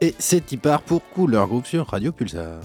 Et c'est part pour Couleur Groupe sur Radio Pulsar.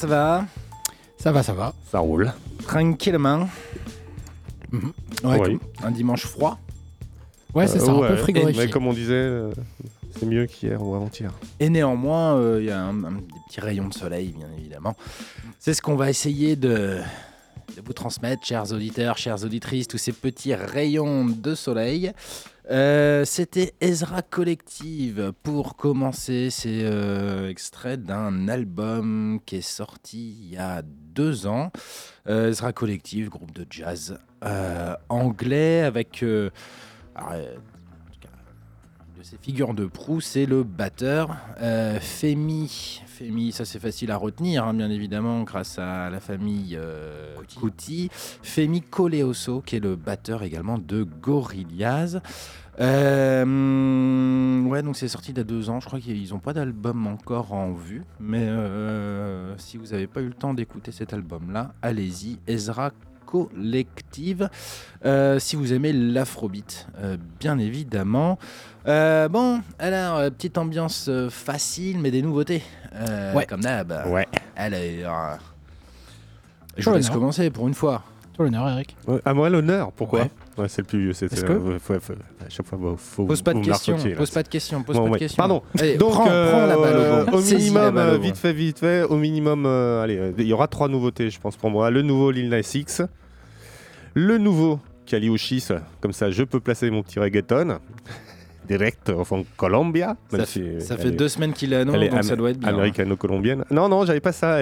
Ça va Ça va, ça va. Ça roule. Tranquillement. Mhm. Ouais, Oui. un dimanche froid. Ouais, c'est Euh, ça, un ouais. peu frigorifié. Mais comme on disait, euh, c'est mieux qu'hier ou avant-hier. Et néanmoins, euh, il y a un, un- des petits rayons de soleil, bien évidemment. C'est ce qu'on va essayer de, de vous transmettre, chers auditeurs, chères auditrices, tous ces petits rayons de soleil. Euh, C'était Ezra Collective. Pour commencer, c'est euh, extrait d'un album qui est sorti il y a deux ans. Euh, Ezra Collective, groupe de jazz anglais avec. alors, de ses figures de proue, c'est le batteur euh, Femi. Femi, ça c'est facile à retenir, hein, bien évidemment, grâce à la famille euh, Kuti. Femi Coleoso, qui est le batteur également de Gorillaz. Euh, ouais, donc c'est sorti il y a deux ans. Je crois qu'ils n'ont pas d'album encore en vue. Mais euh, si vous n'avez pas eu le temps d'écouter cet album-là, allez-y. Ezra Collective. Euh, si vous aimez l'afrobeat, euh, bien évidemment. Euh, bon, alors, petite ambiance facile, mais des nouveautés. Euh, Ouais. Comme d'hab. Ouais. Allez, euh, je vous laisse commencer pour une fois. Toi l'honneur, Eric. Ouais, À moi l'honneur, pourquoi? Ouais. Ouais, c'est le plus vieux. c'est- que- faut- faut- à chaque fois, bah, faut Pose pas de questions. Pose pas de questions. Pose Bon, pas de questions. Pardon. Allez, Donc, prends, prends la balle au euh, bon. minimum, balle au euh, vite fait, vite fait, au minimum, euh, allez, euh, il y aura trois nouveautés, je pense, pour moi. Le nouveau Lil Nas X, le nouveau Kali Uchis, comme ça, je peux placer mon petit reggaeton. Direct en Colombia. Ça, si fait, ça elle fait est- deux semaines qu'il est à donc am- ça doit être bien. américano-colombienne. Non, non, j'avais pas ça.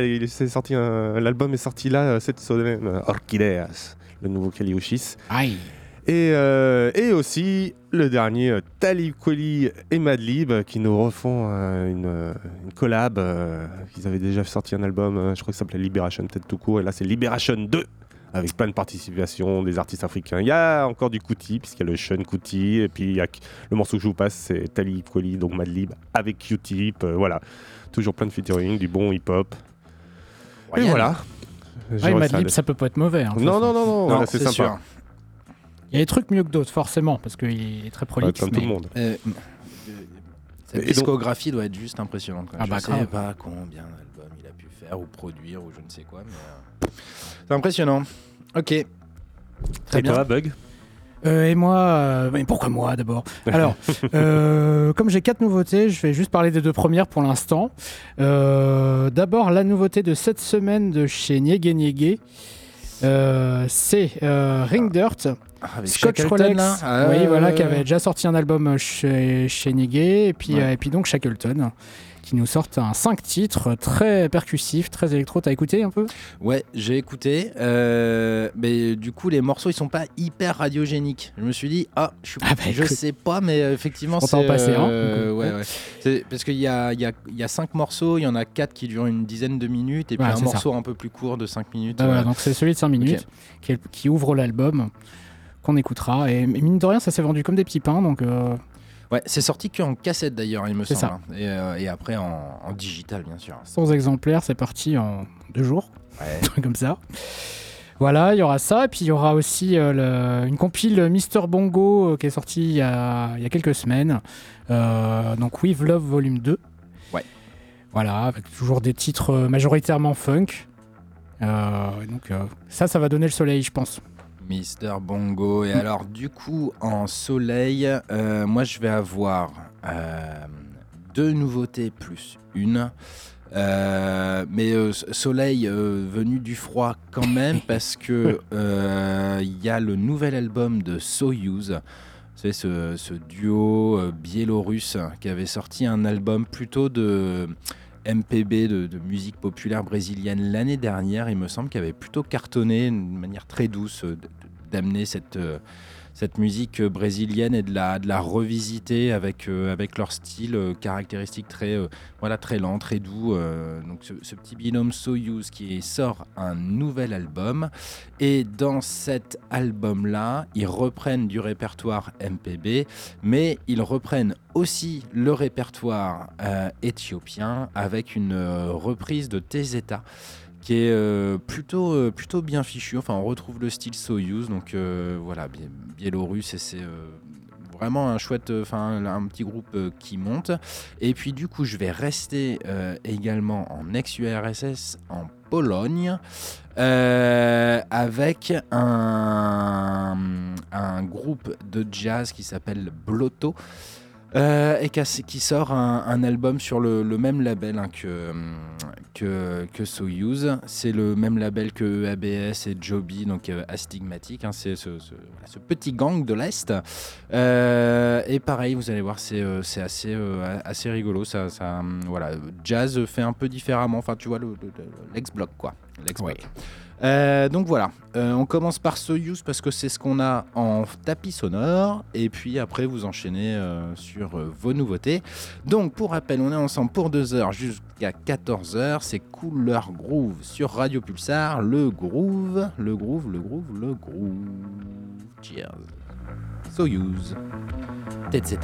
Sorti un- L'album est sorti là euh, cette semaine. euh, Orchideas, le nouveau Kali Uchis. Aïe. Et, euh, et aussi le dernier, euh, Talib Kweli et Madlib, euh, qui nous refont euh, une, une collab. euh, ils avaient déjà sorti un album, euh, je crois que ça s'appelait Liberation, peut-être tout court. Et là, c'est Liberation 2, avec plein de participations des artistes africains. Il y a encore du Kuti, puisqu'il y a le Sean Kuti. Et puis il y a le morceau que je vous passe, c'est Talib Kweli, donc Madlib, avec Q-Tip. euh, voilà, toujours plein de featuring, du bon hip-hop. Et voilà. Ouais, Madlib, ça. ça peut pas être mauvais. hein, Non, non, non, non, Non, voilà, c'est c'est sympa. sûr. Il y a des trucs mieux que d'autres, forcément, parce qu'il est très Ouais, prolixe. comme mais... tout le monde. Euh, Cette Et donc- discographie doit être juste impressionnante. quoi. Ah je bah, sais pas combien d'albums il a pu faire ou produire ou je ne sais quoi, mais euh, c'est impressionnant. Ok. Très Et bien. toi, Bug? Euh, et moi, euh, mais pourquoi moi d'abord? Alors, euh, comme j'ai quatre nouveautés, je vais juste parler des deux premières pour l'instant. Euh, d'abord, la nouveauté de cette semaine de chez Niégué Niégué, euh, c'est euh, Ring Dirt. Avec Scotch Shackleton, Rolex, là Ah, oui, ouais, voilà, qui avait déjà sorti un album chez, chez Niégué, et puis, Ouais. euh, et puis donc Shackleton, qui nous sortent un 5 titres très percussifs, très électro. T'as écouté un peu? Ouais, j'ai écouté. euh, mais du coup, les morceaux, ils sont pas hyper radiogéniques. Je me suis dit, ah, je, suis- Ah bah, je sais pas, mais euh, effectivement, On c'est. passait un, euh, ouais, ouais. C'est- Parce qu'il y a, y, a, il y a cinq morceaux, il y en a quatre qui durent une dizaine de minutes, et puis Ouais, un morceau un peu plus court de 5 minutes. Bah euh, donc c'est celui de 5 minutes qui, ouvre l'album qu'on écoutera. Et mine de rien, ça s'est vendu comme des petits pains. Donc euh, Ouais, c'est sorti qu'en cassette d'ailleurs, il me semble. ça. hein. Et, euh, et après en, en digital, bien sûr. 100 exemplaires, c'est parti en deux jours, Ouais. comme ça. Voilà, il y aura ça. Et puis il y aura aussi euh, le- une compile Mister Bongo euh, qui est sortie il y a, il y a quelques semaines. Donc With Love Volume 2. Ouais. Voilà, avec toujours des titres majoritairement funk. Donc ça, ça va donner le soleil, je pense. Mister Bongo. Et alors, du coup, en soleil, euh, moi, je vais avoir euh, deux nouveautés plus une. Euh, mais euh, soleil euh, venu du froid quand même parce que il y a le nouvel album de Soyuz. C'est ce, ce duo biélorusse qui avait sorti un album plutôt de MPB, de, de musique populaire brésilienne l'année dernière, il me semble, qui avait plutôt cartonné d'une manière très douce d'amener cette, euh, cette musique euh, brésilienne et de la, de la revisiter avec, euh, avec leur style caractéristique très, voilà, très lent, très doux. donc ce, petit binôme Soyuz qui sort un nouvel album. Et dans cet album-là, ils reprennent du répertoire MPB, mais ils reprennent aussi le répertoire éthiopien avec une reprise de Tezeta qui est euh, plutôt, euh, plutôt bien fichu. Enfin, on retrouve le style Soyuz, donc euh, voilà, bi- biélorusse, et c'est vraiment un chouette, enfin un petit groupe qui monte. Et puis du coup, je vais rester également en ex-URSS, en Pologne, avec un, un groupe de jazz qui s'appelle Blotto. Euh, et qui sort un, album sur le, même label hein, que, que, Soyuz. C'est le même label que ABS et Joby, donc euh, Astigmatic. Hein, c'est ce, petit gang de l'Est. Euh, et pareil, vous allez voir, c'est assez, assez rigolo. Ça, voilà, jazz fait un peu différemment. Enfin, tu vois, l'ex-bloc, quoi. L'ex-bloc. Euh, donc voilà, euh, on commence par Soyuz parce que c'est ce qu'on a en tapis sonore, et puis après vous enchaînez euh, sur vos nouveautés. Donc pour rappel, on est ensemble pour 2 heures jusqu'à 14 heures. C'est Couleur Groove sur Radio Pulsar. Le groove, le groove, le groove, le groove. Cheers. Soyuz. etc.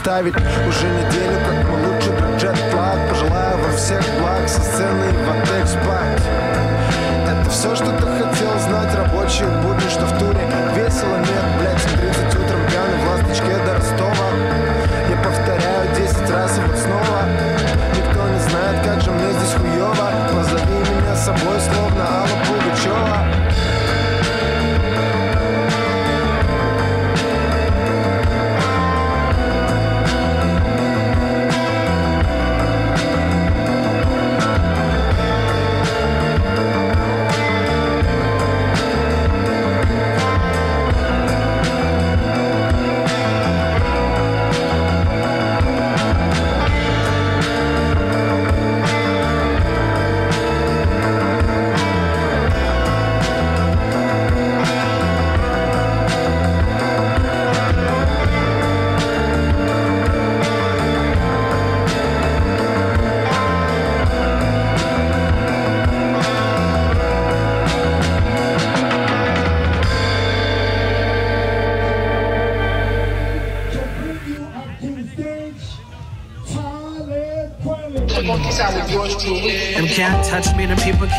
заставить. Уже неделю, как мы лучше джет-плат Пожелаю вам всех благ со сцены в отель спать. Это все, что ты хотел знать Рабочие будни, что в туре. Весело нет, блядь, 30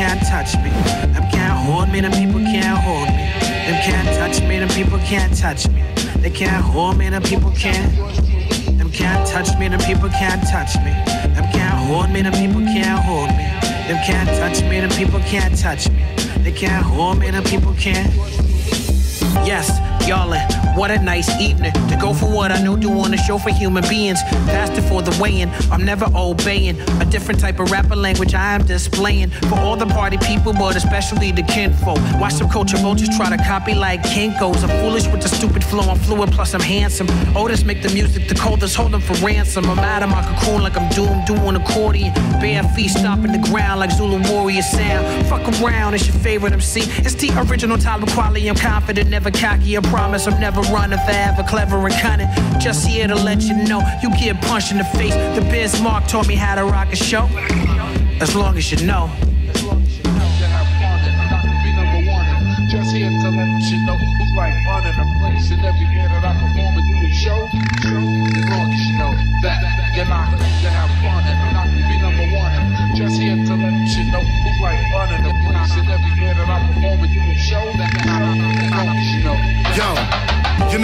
can't touch me. Them can't hold me, them people can't hold me. Them can't touch me, them people can't touch me. They can't hold me, them people can't. Them can't touch me, them people can't touch me. Them can't hold me, them people can't hold me. Them can't touch me, them people can't touch me. They can't hold me, them people can't. Yes, y'all what a nice evening to go for what I know, doing a show for human beings. Faster for the weighing, I'm never obeying. A different type of rapper language I am displaying for all the party people, but especially the kinfolk. Watch some culture vultures try to copy like Kinko's. I'm foolish with the stupid flow, I'm fluid, plus I'm handsome. Otis make the music, the coldest hold them for ransom. I'm out of my cocoon like I'm doomed, doing accordion. Bare feet stomping the ground like Zulu warrior sound. Fuck around, it's your favorite MC. It's the original Tyler Quality, I'm confident, never cocky. I'm promise I'm never running forever, clever and cunning. Just here to let you know you get punched in the face. The Biz Mark taught me how to rock a show. As long as you know.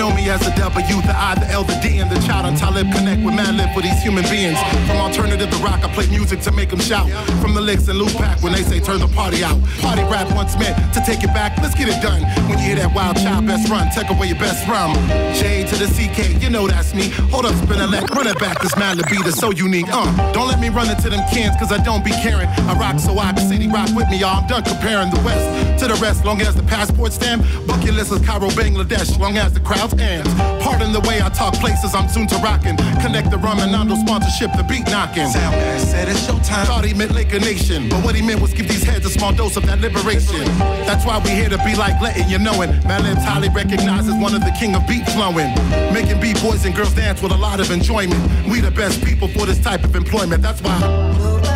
Know me as the W, the I, the L, the D, and the child on Talib Connect with man live for these human beings. From alternative to rock, I play music to make them shout. From the licks and loop pack when they say turn the party out. Party rap once meant to take it back, let's get it done. When you hear that wild child best run, take away your best rum. J to the CK, you know that's me. Hold up, spin a leg, run it back, this man beat is so unique. Uh, don't let me run into them cans, cause I don't be caring. I rock so I can city rock with me, y'all. I'm done comparing the West to the rest, long as the passport stamp. Bucket list is Cairo, Bangladesh, long as the crowd's ends. Pardon the way I talk places I'm soon to rockin'. Connect the rum and Nando sponsorship, the beat knocking. Soundman said it's showtime. Thought he meant Laker Nation, but what he meant was give these heads a small dose of that liberation. That's why we here to be like letting you know it. Madlib's highly recognized as one of the king of beat flowing. Making beat boys and girls dance with a lot of enjoyment. We the best people for this type of employment. That's why.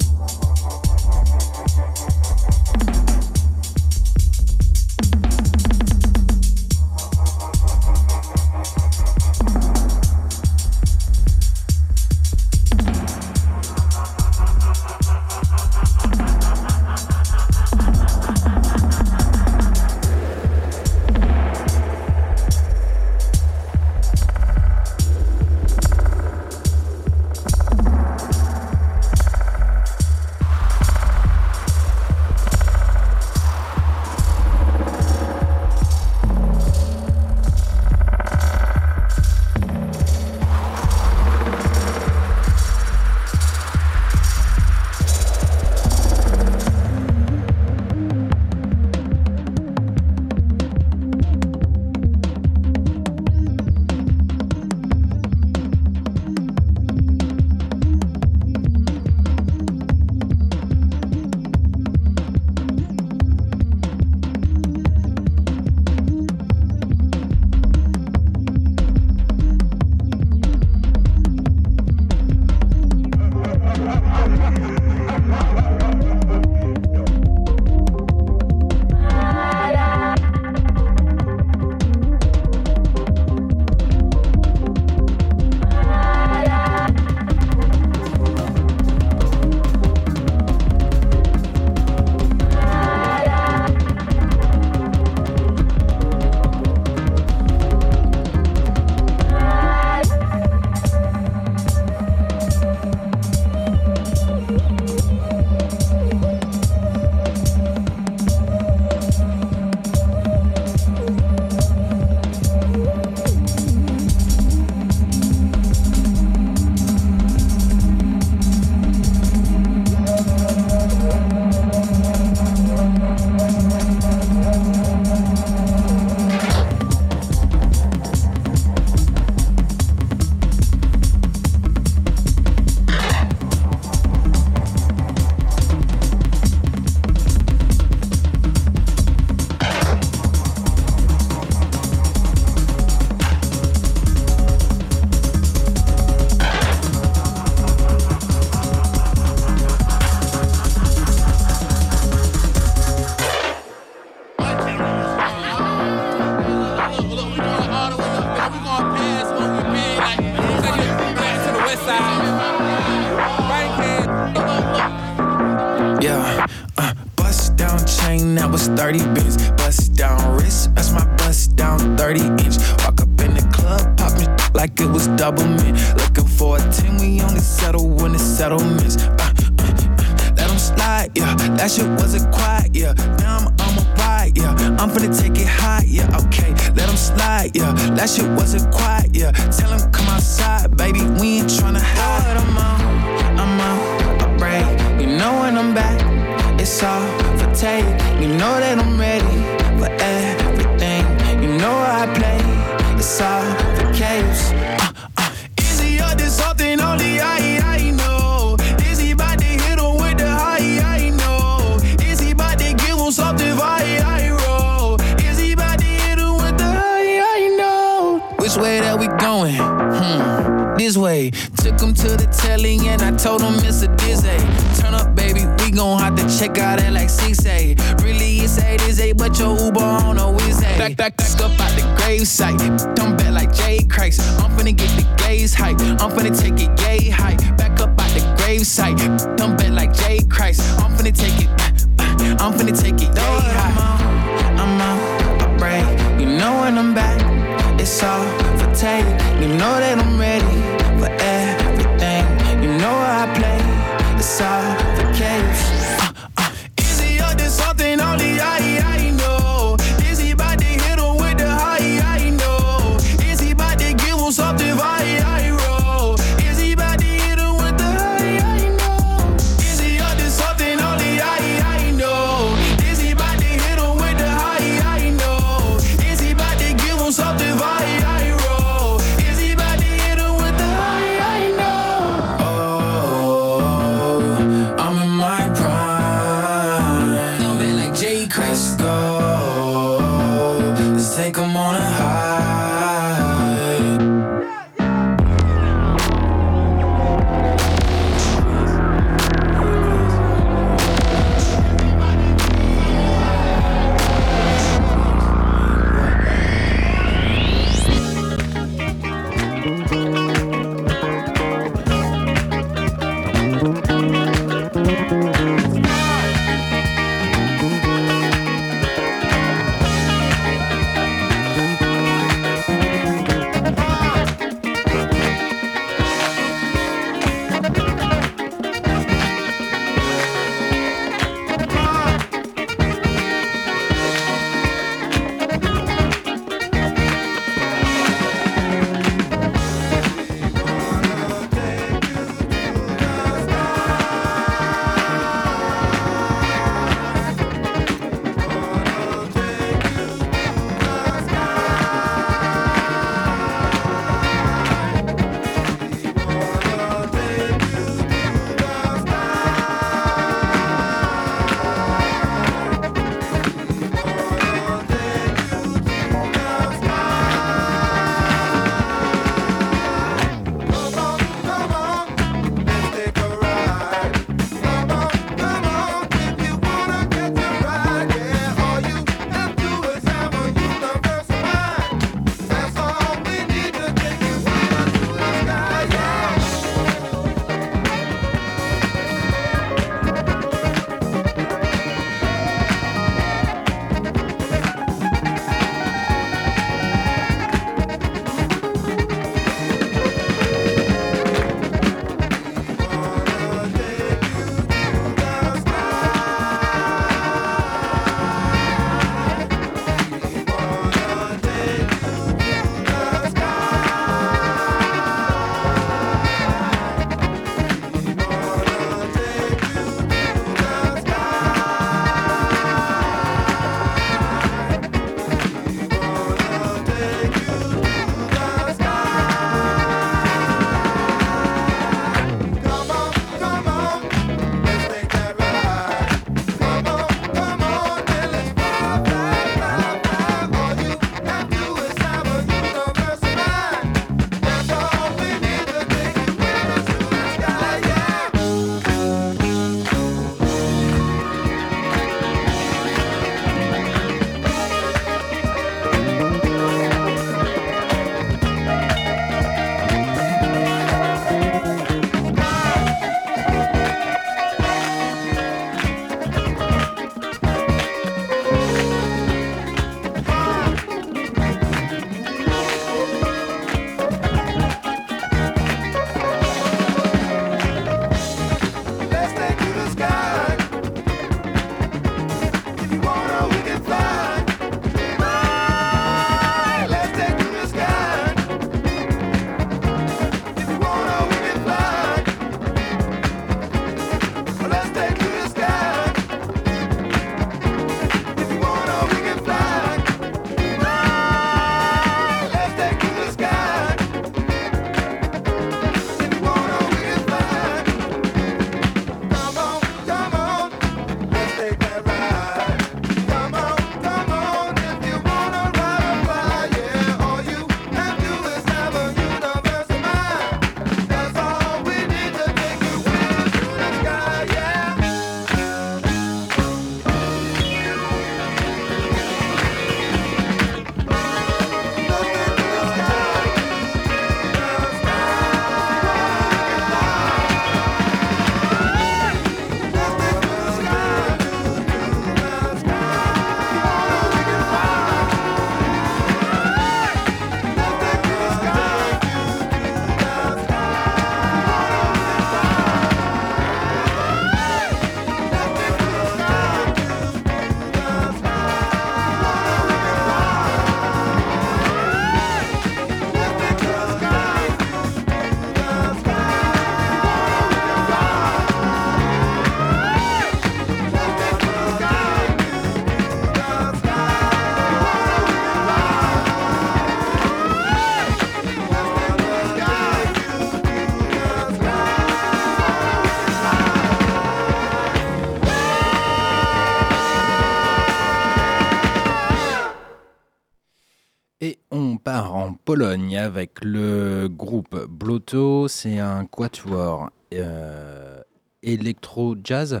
Pologne avec le groupe Bloto. C'est un quatuor euh, électro-jazz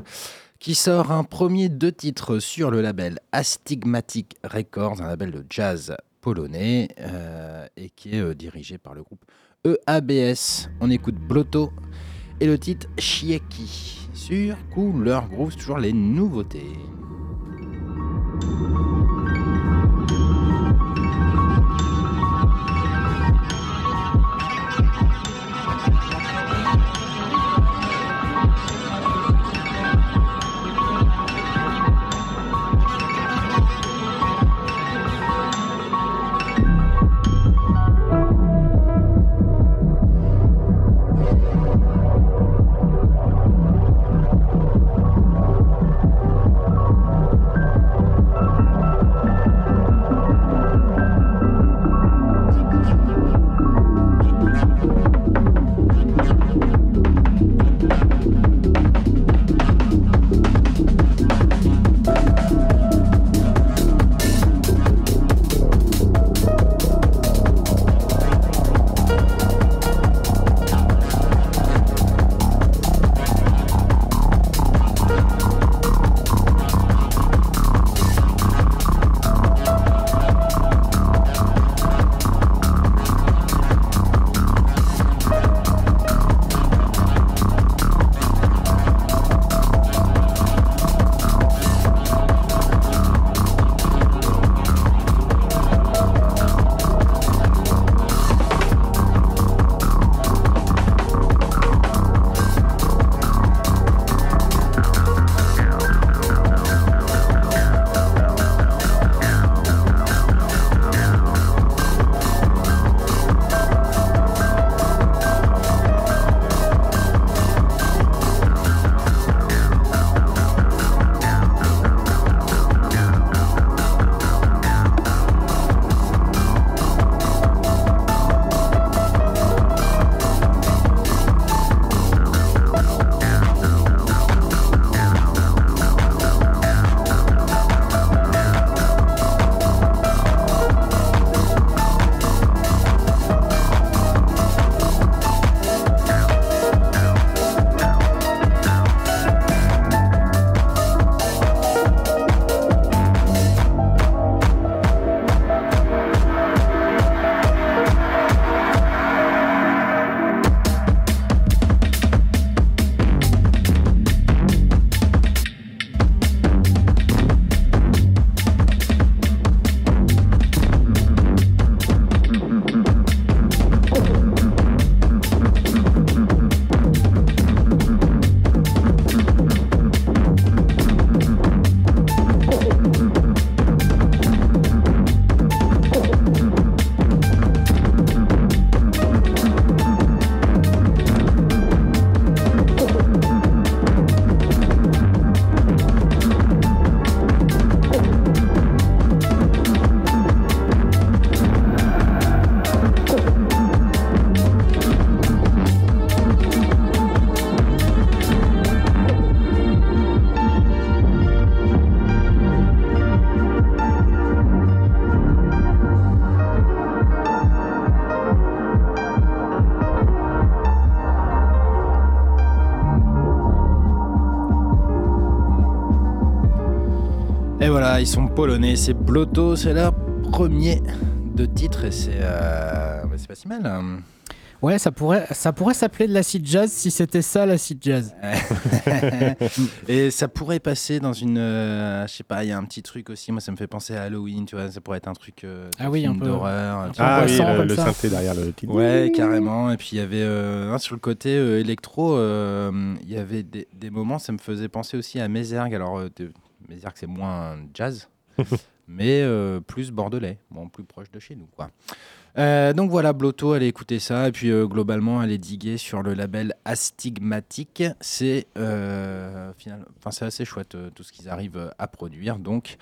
qui sort un premier deux titres sur le label Astigmatic Records, un label de jazz polonais euh, et qui est euh, dirigé par le groupe EABS. On écoute Bloto et le titre Chieki sur Couleur Groove, toujours les nouveautés. Voilà, ils sont polonais, c'est Bloto, c'est leur premier de titre et c'est euh, bah, pas si mal. hein. Ouais, ça pourrait, ça pourrait s'appeler de l'acid jazz si c'était ça l'acid jazz. et ça pourrait passer dans une, euh, je sais pas, il y a un petit truc aussi. Moi, ça me fait penser à Halloween, tu vois. Ça pourrait être un truc euh, Ah oui, un film peu. d'horreur. Ah oui, passant, le, le synthé derrière le titre. Ouais, carrément. Et puis il y avait euh, un sur le côté euh, électro, euh, il y avait des, des moments, ça me faisait penser aussi à Mézergue. Alors, euh, de- Mézergue, c'est moins jazz, mais euh, plus bordelais, bon, plus proche de chez nous, quoi. Euh, donc voilà, Blotto, allez écouter ça. Et puis euh, globalement, allez diguer sur le label Astigmatique. C'est euh, assez chouette euh, tout ce qu'ils arrivent à produire. Donc,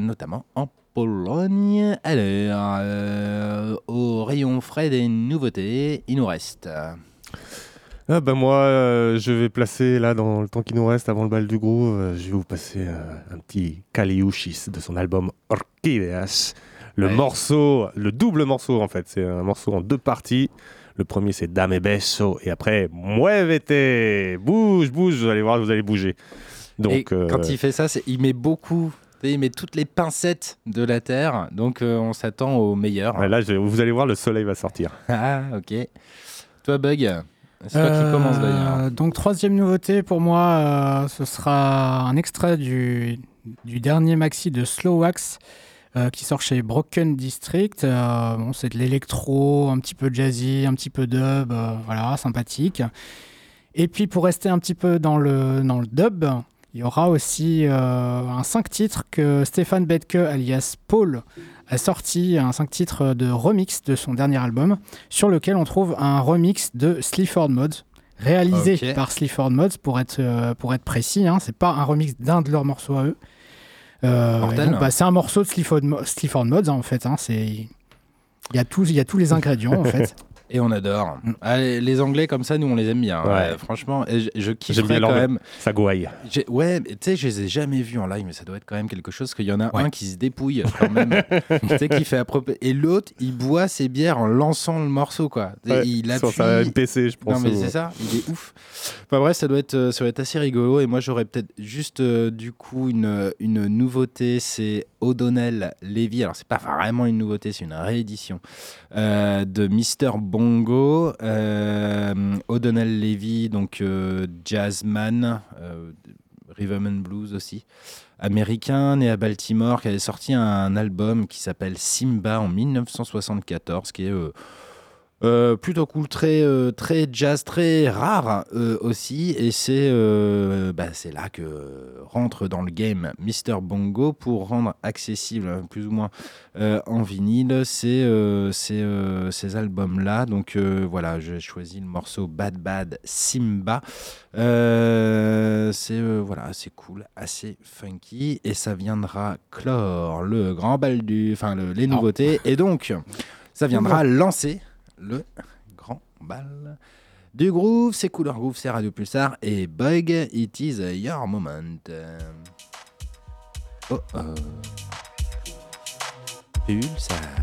notamment en Pologne. Alors, au rayon frais des nouveautés, il nous reste. Ah bah moi, euh, je vais placer là dans le temps qui nous reste avant le bal du gros, euh, je vais vous passer euh, un petit Kaliushis de son album Orchideas. Le Ouais. morceau, le double morceau en fait, c'est un morceau en deux parties. Le premier c'est Dame Beso et après Muévete, bouge, bouge, vous allez voir, vous allez bouger. Donc et quand il fait ça, il met beaucoup. Il met toutes les pincettes de la Terre, donc on s'attend au meilleur. ouais, là, je- vous allez voir, le soleil va sortir. Ah, ok. Toi, Bug, c'est toi qui Euh, commence d'ailleurs. Donc, troisième nouveauté pour moi, euh, ce sera un extrait du, du dernier maxi de Slow Wax euh, qui sort chez Broken District. Euh, bon, c'est de l'électro, un petit peu jazzy, un petit peu dub, euh, voilà, sympathique. Et puis, pour rester un petit peu dans le, dans le dub, il y aura aussi euh, un 5 titres que Stéphane Bedke, alias Paul, a sorti, un 5 titres de remix de son dernier album sur lequel on trouve un remix de Sleaford Mods, réalisé par Sleaford Mods pour être, euh, pour être précis. Hein, c'est pas un remix d'un de leurs morceaux à eux. Euh, bah, c'est un morceau de Sleaford, Mo- Sleaford Mods hein, en fait. Hein, c'est il y a tous, il y a tous les ingrédients en fait. Et on adore. Mm. Les Anglais comme ça, nous on les aime bien. Ouais. Ouais, franchement, et je, je kifferais quand même. Ça gouaille. Ouais, tu sais, je les ai jamais vus en live, mais ça doit être quand même quelque chose. Qu'il y en a Ouais. un qui se dépouille quand même, tu sais, qui fait à propos. Et l'autre, il boit ses bières en lançant le morceau, quoi. Il sur appuie. sa MPC, je pense. Non mais c'est ça, il est ouf. Enfin bref, ça doit être, euh, ça doit être assez rigolo. Et moi j'aurais peut-être juste euh, du coup une, une nouveauté, c'est O'Donnell Levy. Alors c'est pas vraiment une nouveauté, c'est une réédition euh, de Mr Bongo. Euh, O'Donnell Levy, donc euh, jazzman, and blues aussi. Américain, né à Baltimore, qui avait sorti un album qui s'appelle Simba en 1974, qui est euh, plutôt cool, très, euh, très jazz, très rare euh, aussi. Et c'est bah, c'est là que rentre dans le game Mr. Bongo pour rendre accessible, hein, plus ou moins en vinyle, ces, ces, ces albums-là. Donc voilà, j'ai choisi le morceau Bad Bad Simba. C'est voilà, c'est cool, assez funky. Et ça viendra clore le grand bal du. Enfin, le- les nouveautés. Et donc, ça viendra lancer le grand bal du groove. C'est Couleur Groove, c'est Radio Pulsar. Et Bug, it is your moment. Oh oh. Pulsar.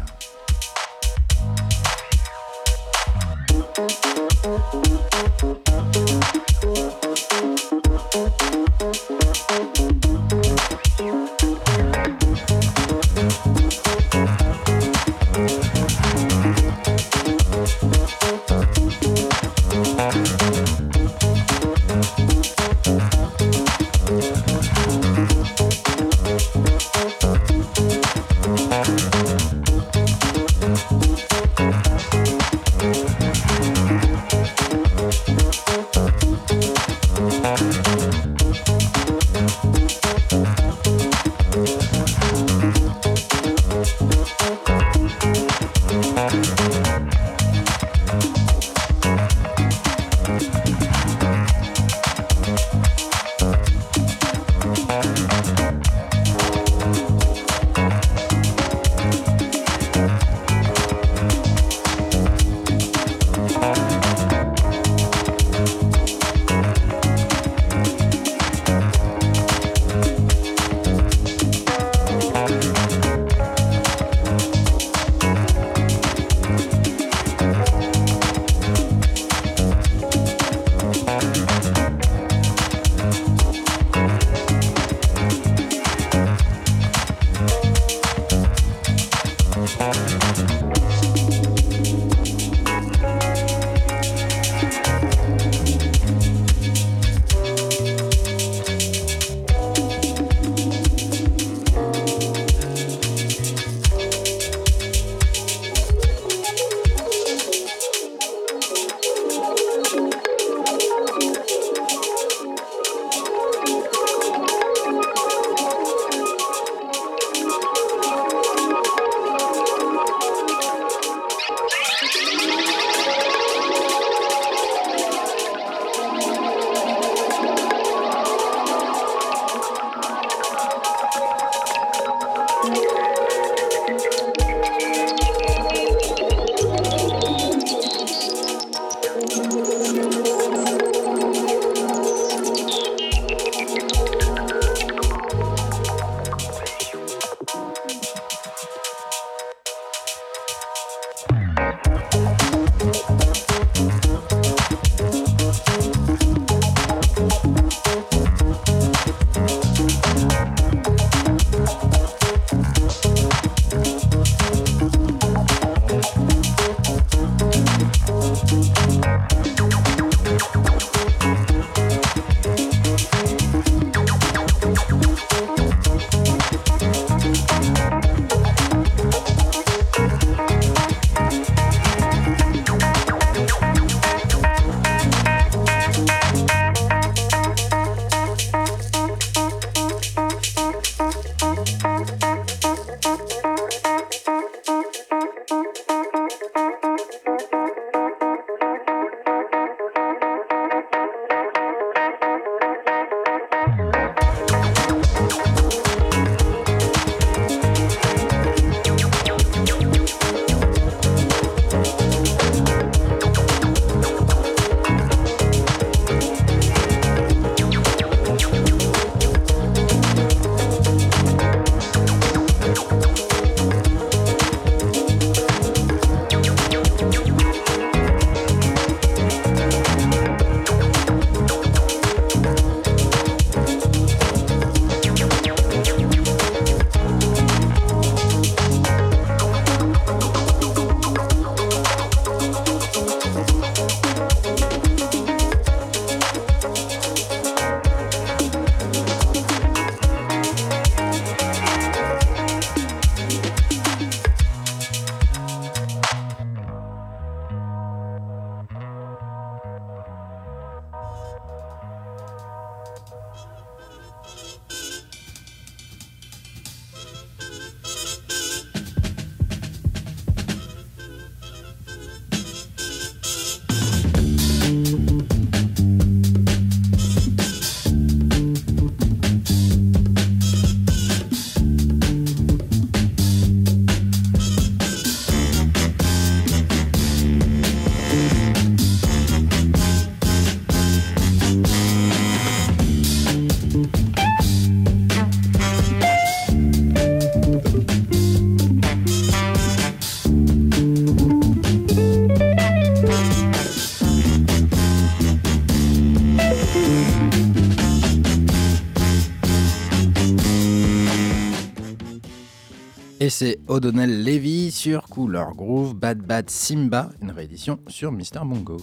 C'est O'Donnell Levy sur Couleur Groove, Bad Bad Simba, une réédition sur Mister Bongo.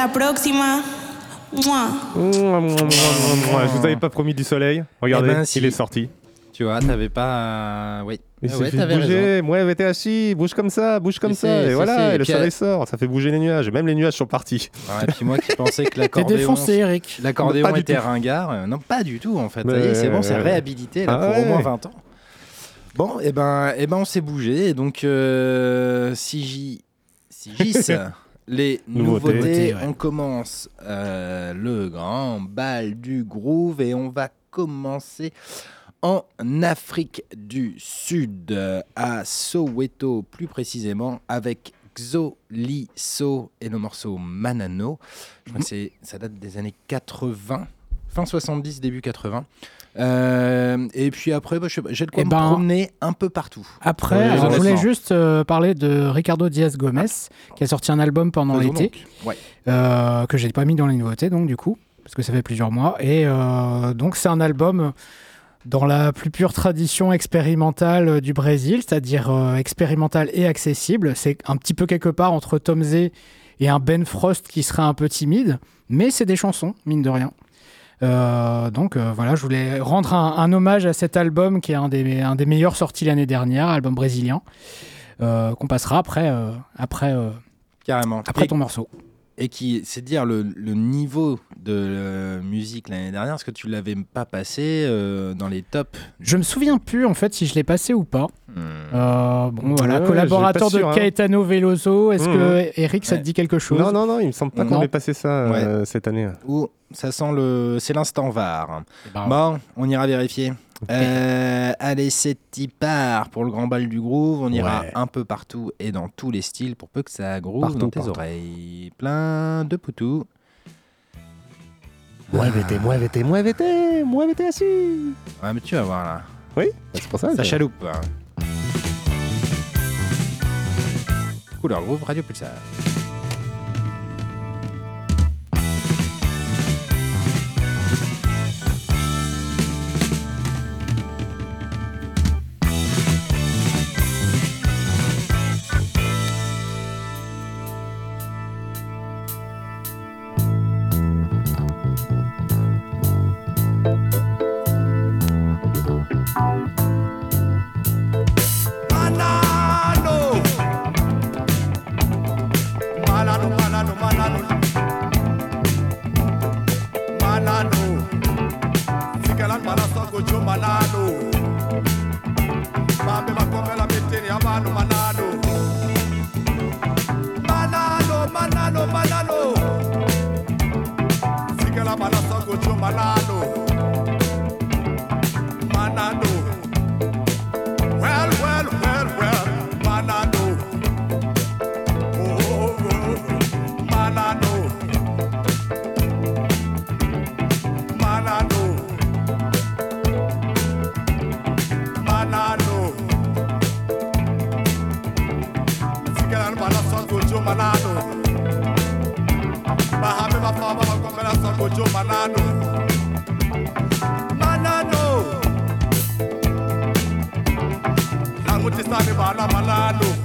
La próxima. Mouah. Je vous avais pas promis du soleil. Regardez, Eh ben, si. il est sorti. Tu vois, t'avais pas. Oui. Il Ah s'est ouais, fait bouger. Moi, mais t'es assis, bouge comme ça, bouge comme ça. Et voilà, et le puis, soleil euh, sort. Ça fait bouger les nuages. Même les nuages sont partis. Ouais, et puis moi qui pensais que T'es l'accordéon. défoncé, Eric. L'accordéon était tout. ringard. Euh, Non, pas du tout en fait. Est, c'est bon, c'est réhabilité là, Ah pour ouais. au moins 20 ans. Bon, et ben, et ben on s'est bougé. Et donc, euh, si j'y si les Nouveautés. nouveautés, ouais. on commence euh, le grand bal du groove et on va commencer en Afrique du Sud, à Soweto plus précisément, avec Xoliso et le morceau Manano. Je crois que c'est, ça date des années 80, fin 70, début 80. Euh, et puis après, bah, j'ai de quoi Eh me ben, promener un peu partout. Après, alors, je voulais juste euh, parler de Ricardo Diaz Gomez, qui a sorti un album pendant l'été. Ouais. euh, que j'ai pas mis dans les nouveautés, donc du coup, parce que ça fait plusieurs mois. Et euh, donc, c'est un album dans la plus pure tradition expérimentale du Brésil, c'est-à-dire euh, expérimental et accessible. C'est un petit peu quelque part entre Tom Z et un Ben Frost qui serait un peu timide, mais c'est des chansons, mine de rien. Euh, donc euh, voilà, je voulais rendre un, un hommage à cet album qui est un des, un des meilleurs sortis l'année dernière, album brésilien, euh, qu'on passera après, après, Carrément. après ton morceau. Et qui, c'est dire le, le niveau de euh, musique l'année dernière, parce que tu l'avais pas passé euh, dans les tops? Je me souviens plus en fait si je l'ai passé ou pas. Hmm. Euh, bon voilà, Ouais, collaborateur sûr, de hein. Caetano Veloso. Est-ce Mhm. que Eric, ça te dit quelque chose? Non, non, non, il me semble pas qu'on ait passé ça euh, cette année. Ouh, ça sent le, c'est l'instant VAR. Ben, Bon, on ira vérifier. Euh, allez, c'est y part pour le grand bal du groove. On ira Ouais. un peu partout et dans tous les styles pour peu que ça groove Partout, dans tes partout. oreilles. Plein de poutous. Muévete, muévete, muévete, muévete assis. Ouais, mais tu vas voir là. Oui, c'est pour ça. Ça ça- chaloupe. hein. Couleur groove, Radio Pulsar. Makomela sangojo manano. Manano. Languti sani bala manano. Manano.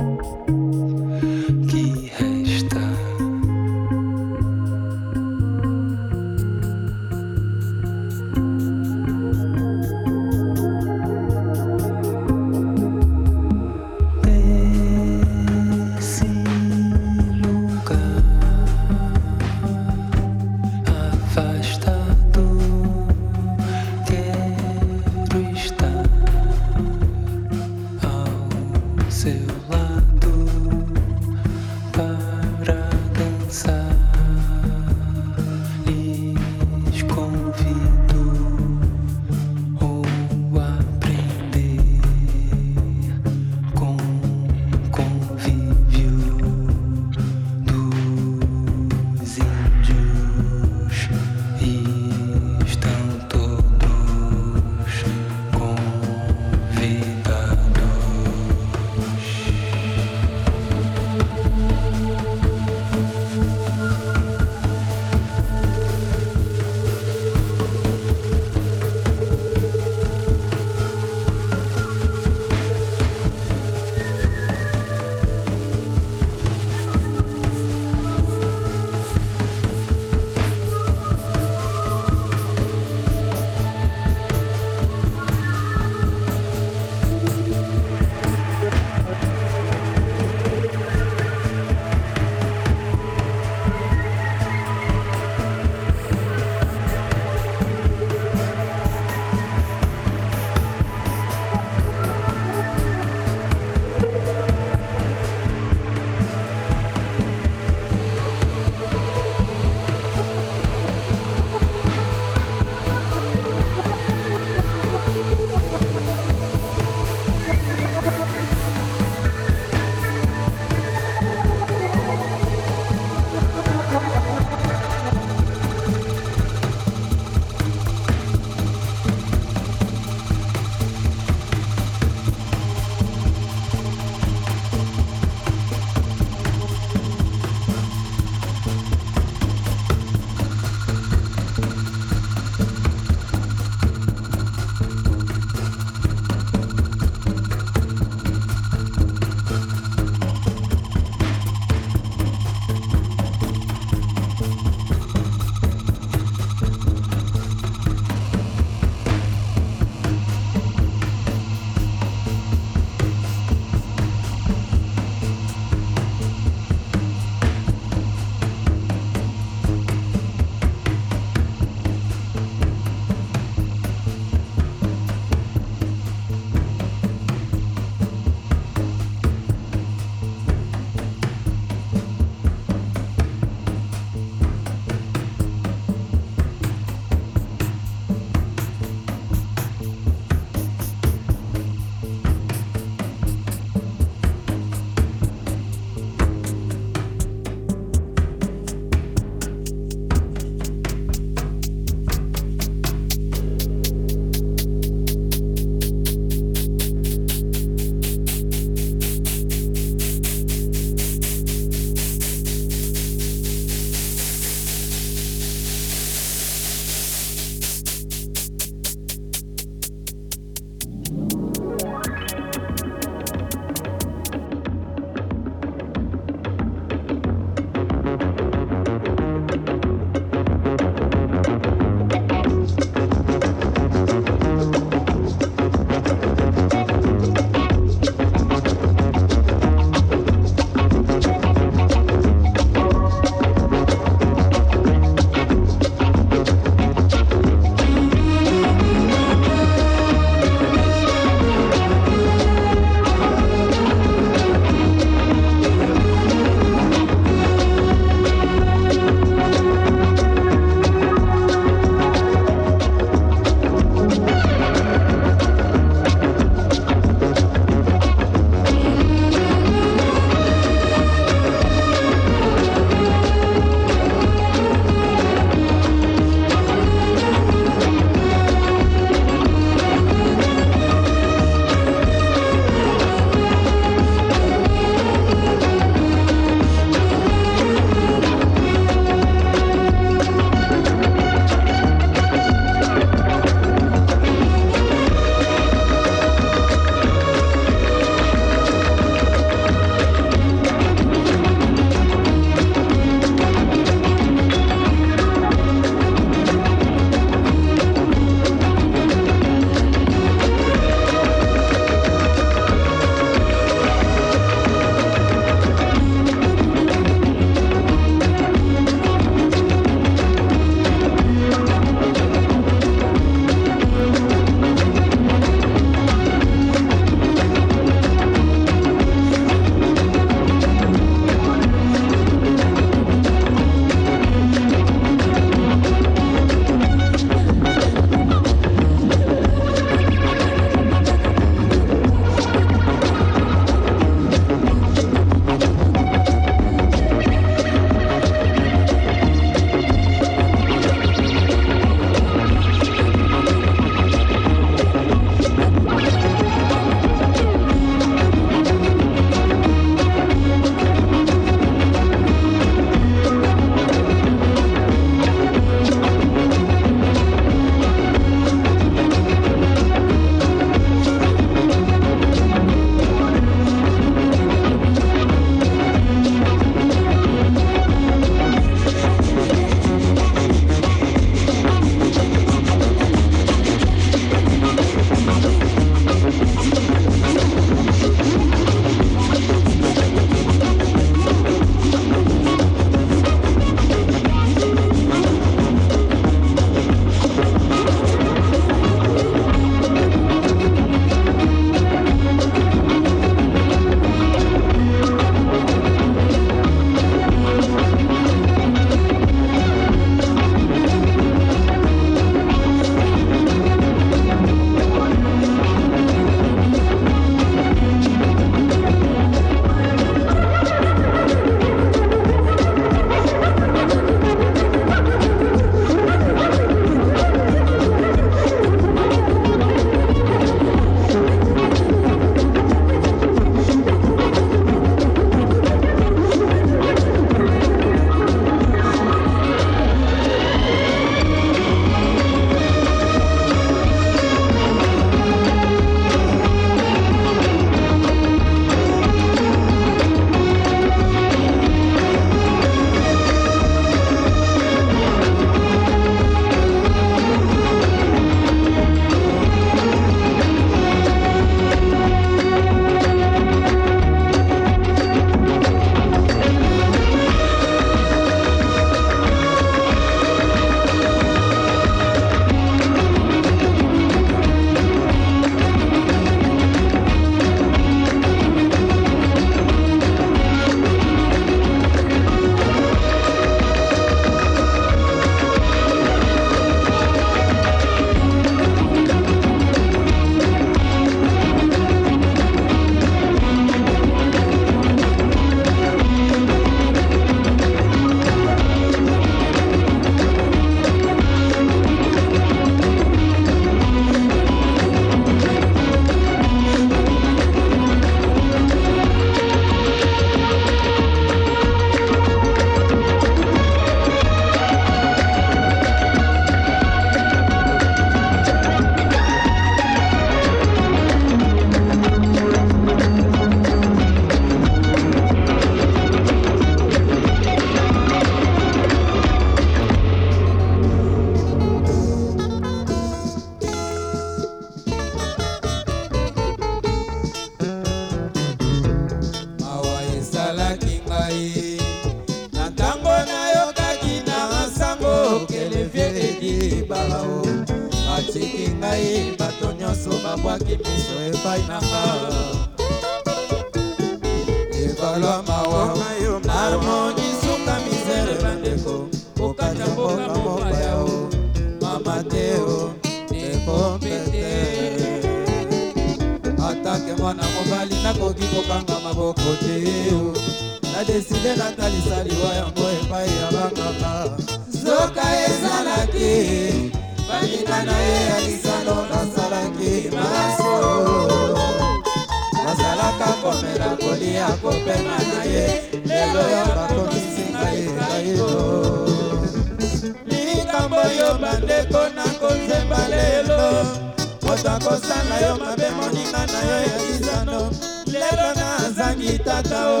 Nazangi tata o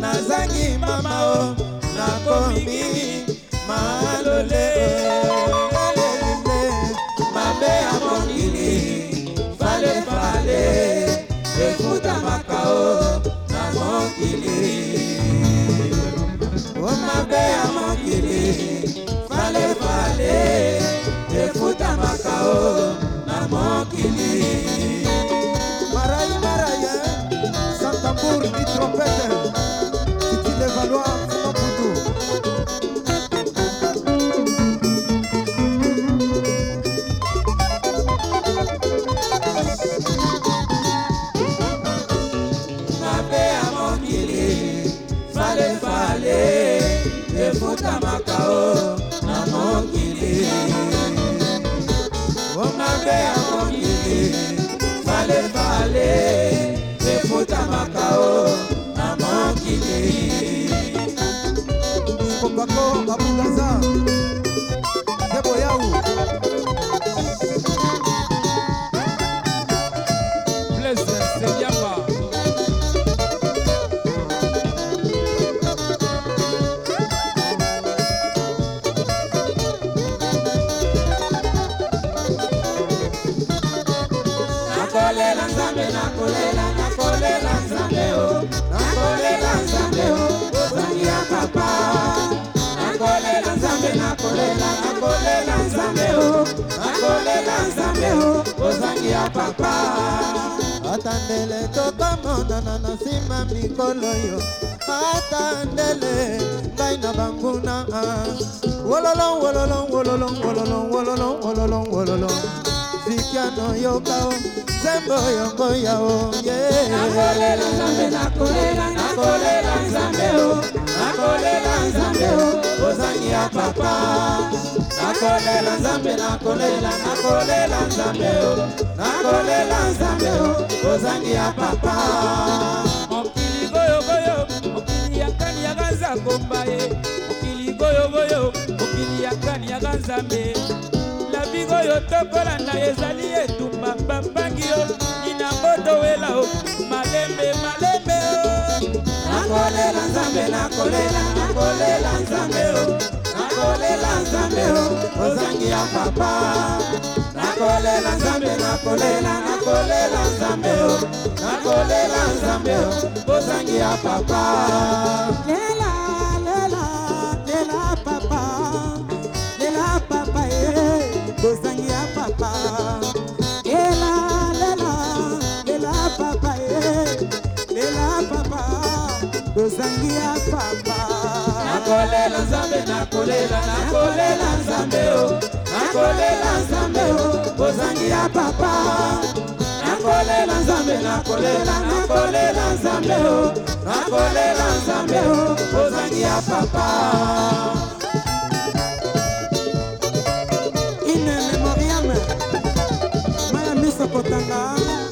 nazangi mama o nakomi malole. Elelele mabe ya mokili falefale efutamaka o na mokili. O mabe ya mokili falefale efutamaka o na mokili Pete. poco. Nakolela nakolela nzambe o nakolela nzambe o ozangi ya papa. Atandele tokomonana tota na nsima mikolo yo. Atandele ngai na banguna wololo wololo wololo wololo wololo wololo wololo fikiano yokao zembo yongo yao nakolela nzambe nakolela nakolela nzambe o nakolela nzambe o ozangi ya papa. Nakolela nzambe nakolela nakolela nzambe o. Nakolela nzambe o ozangi ya papa. Mokili goyogoyo mokili ya kani yaka nzangomba ye. Mokili goyogoyo mokili ya kani yaka nzambe labi oyo tokolanda ezali etumba babangi yo. Ninango towela o malembe malembe nakolela nzambe nakolela nakolela nzambe o. Nakolela nzambe o ozangi ya papa. Nakolela nzambe nakolela nakolela nzambe o. Nakolela nzambe o ozangi ya papa. Lela lela lela papa. Lela papa e bozangi ya papa nakolela nzambe nakolela nakolela nzambe o nakolela nzambe o ozangi ya papa. Nakolela nzambe nakolela nakolela nzambe o nakolela nzambe o ozangi ya papa. Ine memoriame maya miso kotanga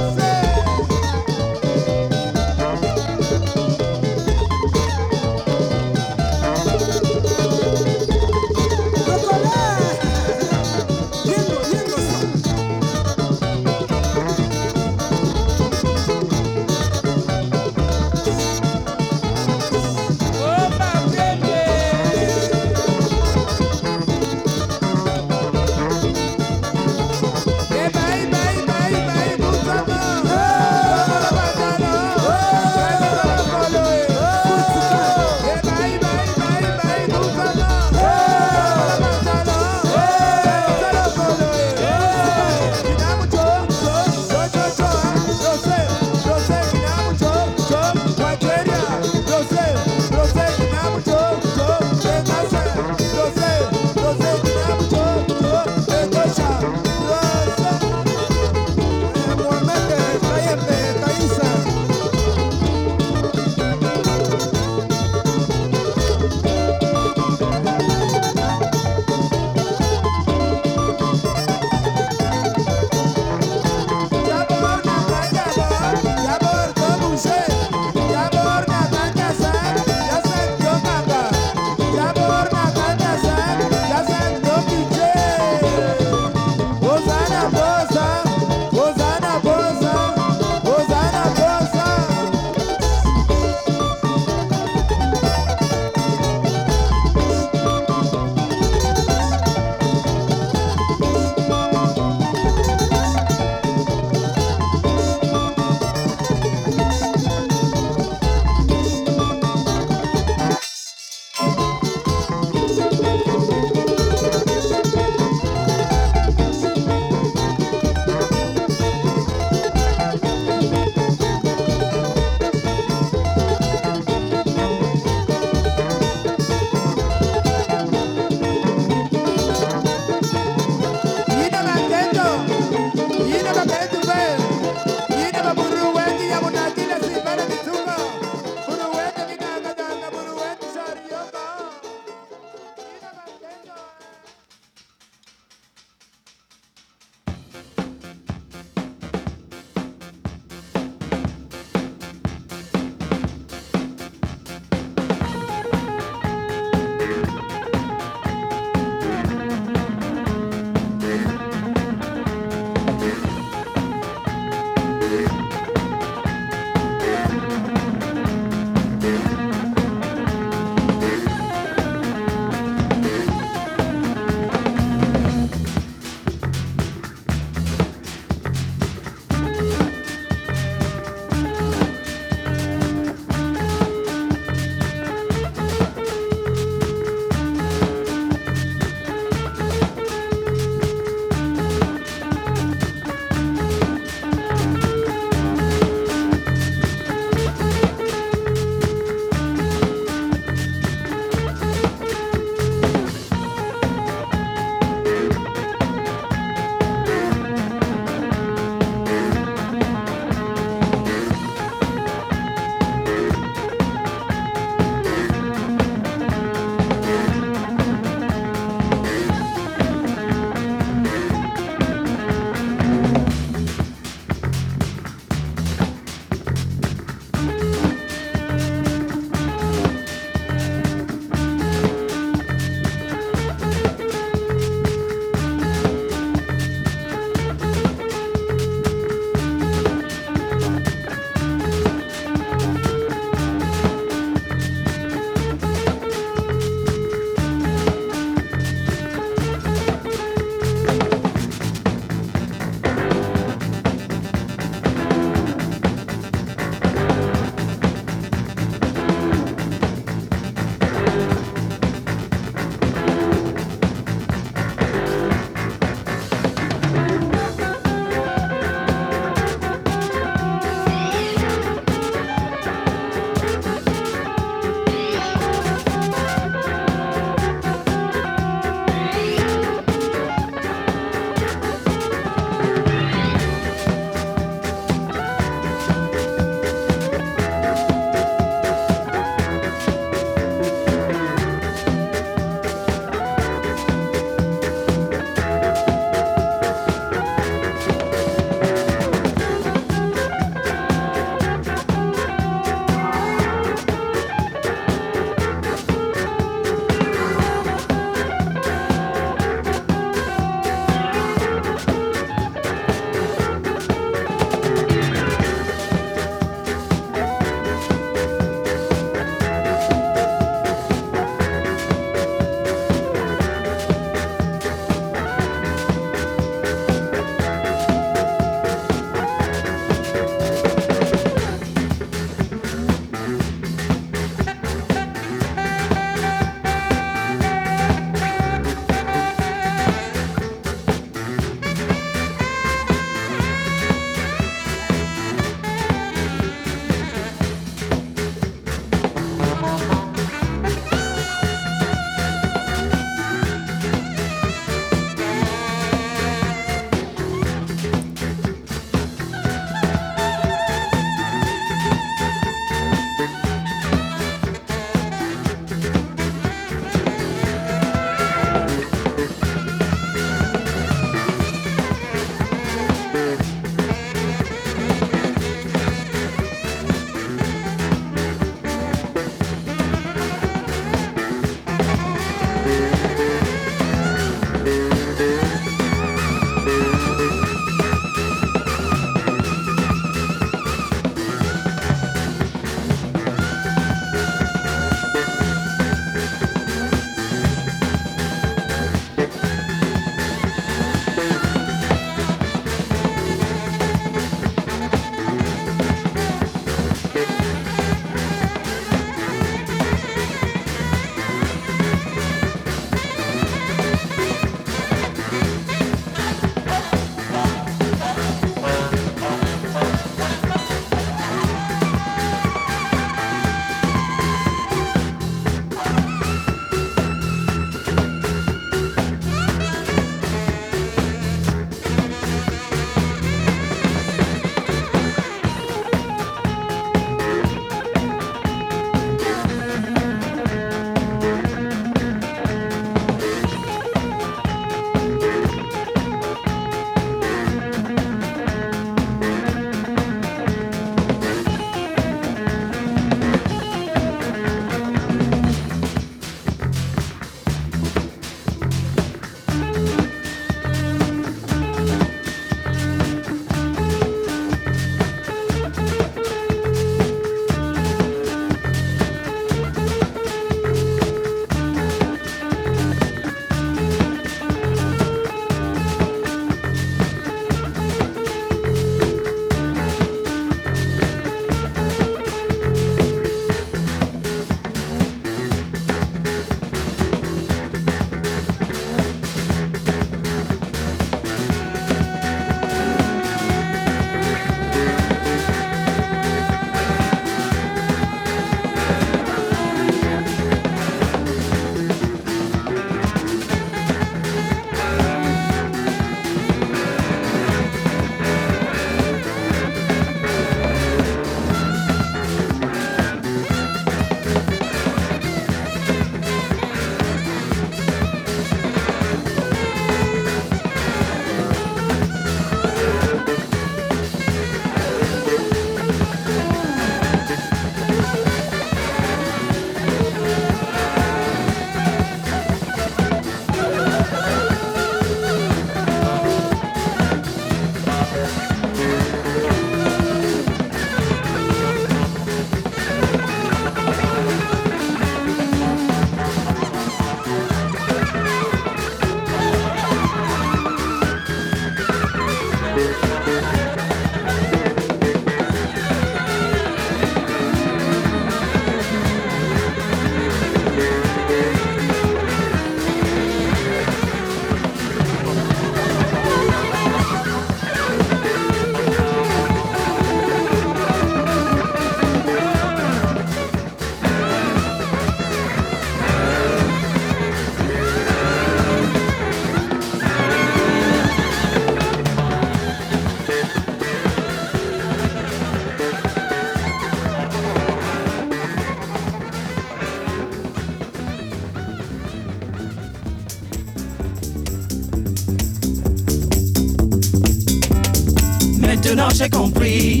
Maintenant j'ai compris.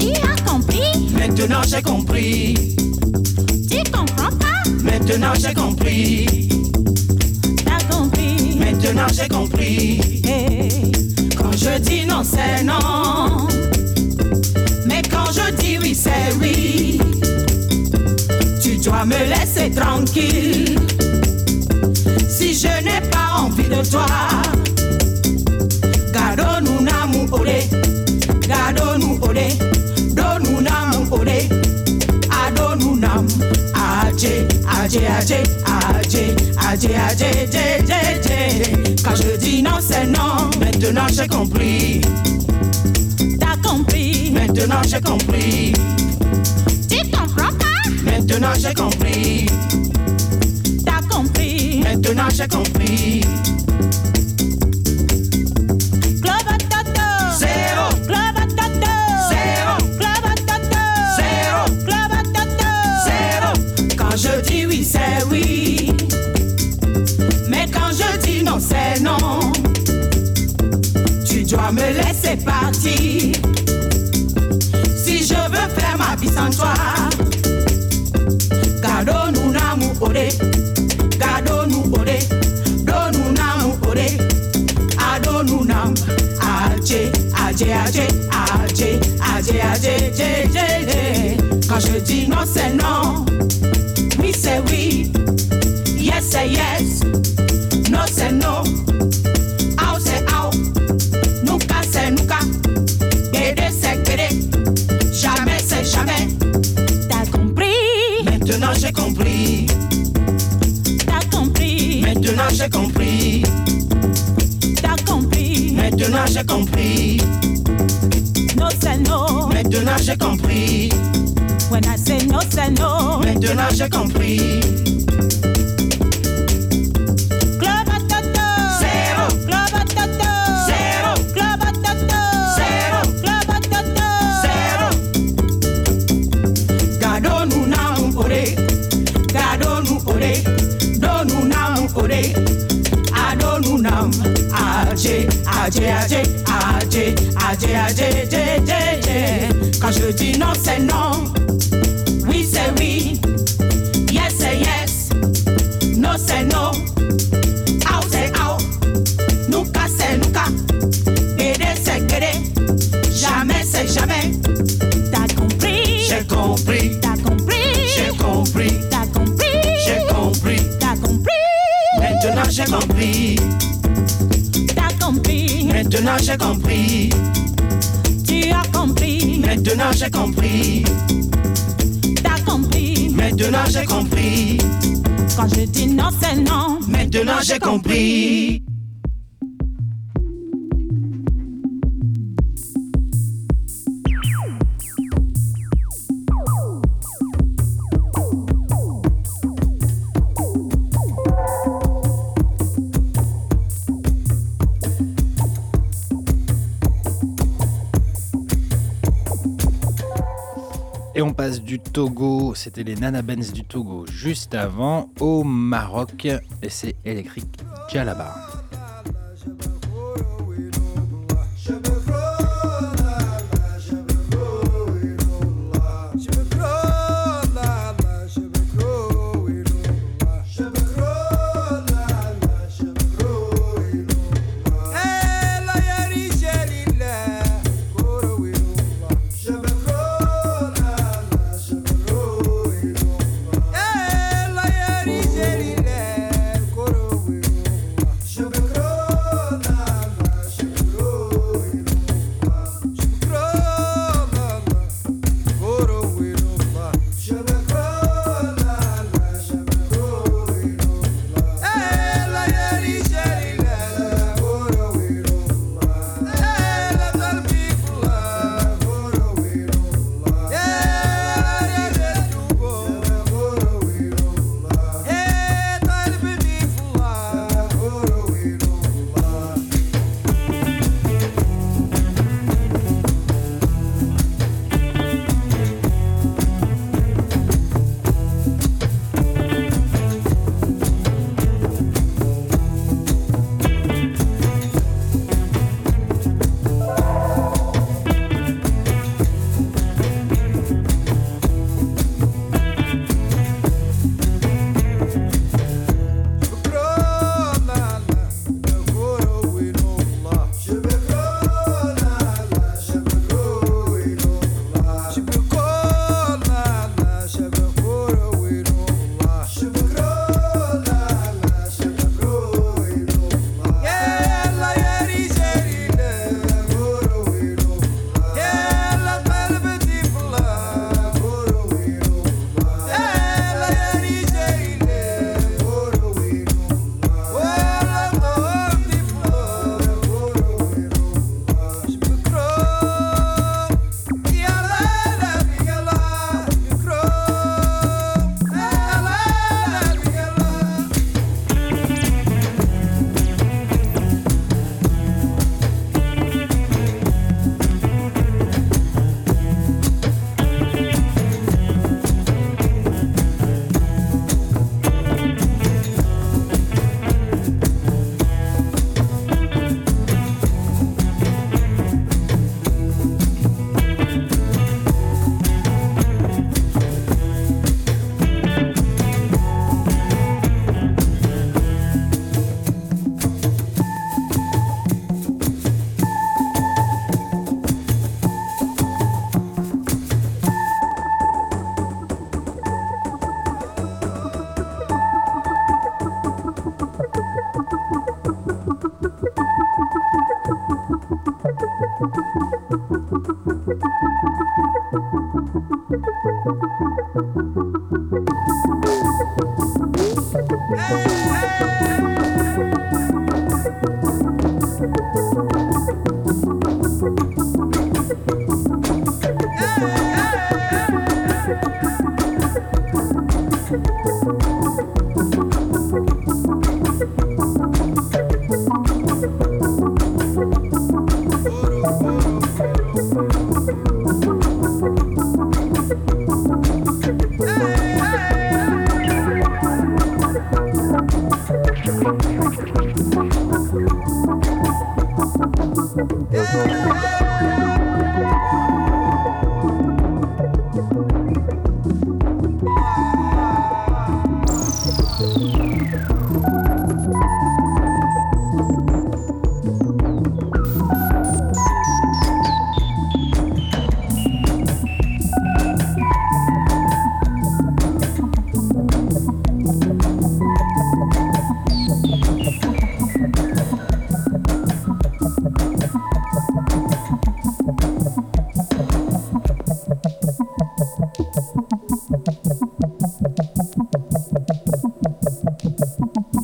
Tu as compris? Maintenant j'ai compris. Tu comprends pas? Maintenant j'ai compris. T'as compris? Maintenant j'ai compris. Hey. Quand je dis non, c'est non. Mais quand je dis oui, c'est oui. Tu dois me laisser tranquille. Si je n'ai pas envie de toi, namu. Adonu adje, adje, adje, adje, adje, adje, adje. Quand je dis non, c'est non. Maintenant j'ai compris. T'as compris Maintenant j'ai compris. Tu comprends pas? Maintenant j'ai compris. T'as compris Maintenant j'ai compris. Laisser partir. Si je veux faire ma vie sans toi, gardons-nous namu olé. Gardons-nous olé. Donne-nous namu olé. Adonu nam. Adje, adje, adje, adje, adje, adje, adje, adje. Quand je dis non, c'est non. Oui, c'est oui. Yes, c'est yes. Maintenant, j'ai compris. No c'est no Maintenant, j'ai compris. When I say no c'est no Maintenant, j'ai compris. Quand je dis non, c'est non. Maintenant j'ai compris. Tu as compris Maintenant j'ai compris. T'as compris Maintenant j'ai compris. Quand je dis non c'est non Maintenant j'ai compris. Togo, c'était les Nana Benz du Togo juste avant, au Maroc, et c'est électrique Djalaba.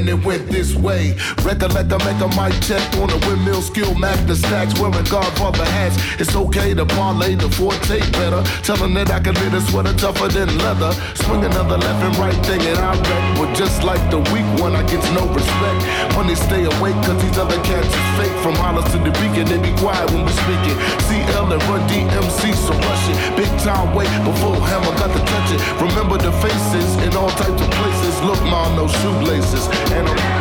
and it. went this way. Recollect, I make a mic check on a windmill skill, Mac the stacks, wearing Godfather hats. It's okay to parlay the forte better. Telling that I can knit a sweater tougher than leather. Swing another left and right thing, and I wreck. But just like the weak one, I get no respect. Money stay awake, cause these other cats is fake. From Hollis to the beacon, they be quiet when we speaking. CL and Run DMC, so rush it. Big time wait before Hammer got to touch it. Remember the faces in all types of places. Look, mom, no shoelaces. And I'm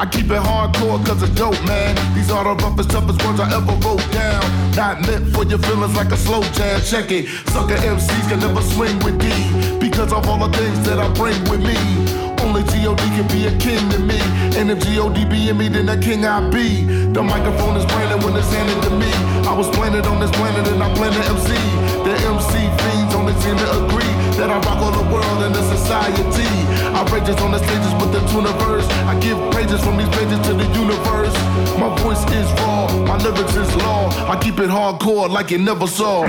I keep it hardcore cause it's dope, man. These are the roughest, toughest words I ever wrote down. Not meant for your feelings like a slow jam. Check it. Sucker MCs can never swing with D because of all the things that I bring with me. Only G.O.D. can be a king to me. And if G.O.D. be in me, then a king I be. The microphone is branded when it's handed to me. I was planted on this planet and I plan to MC. The MC fiends only seem to agree that I rock all the world and the society. I rages on the stages with the tuniverse. I give praises from these pages to the universe. My voice is raw, my lyrics is law. I keep it hardcore like you never saw.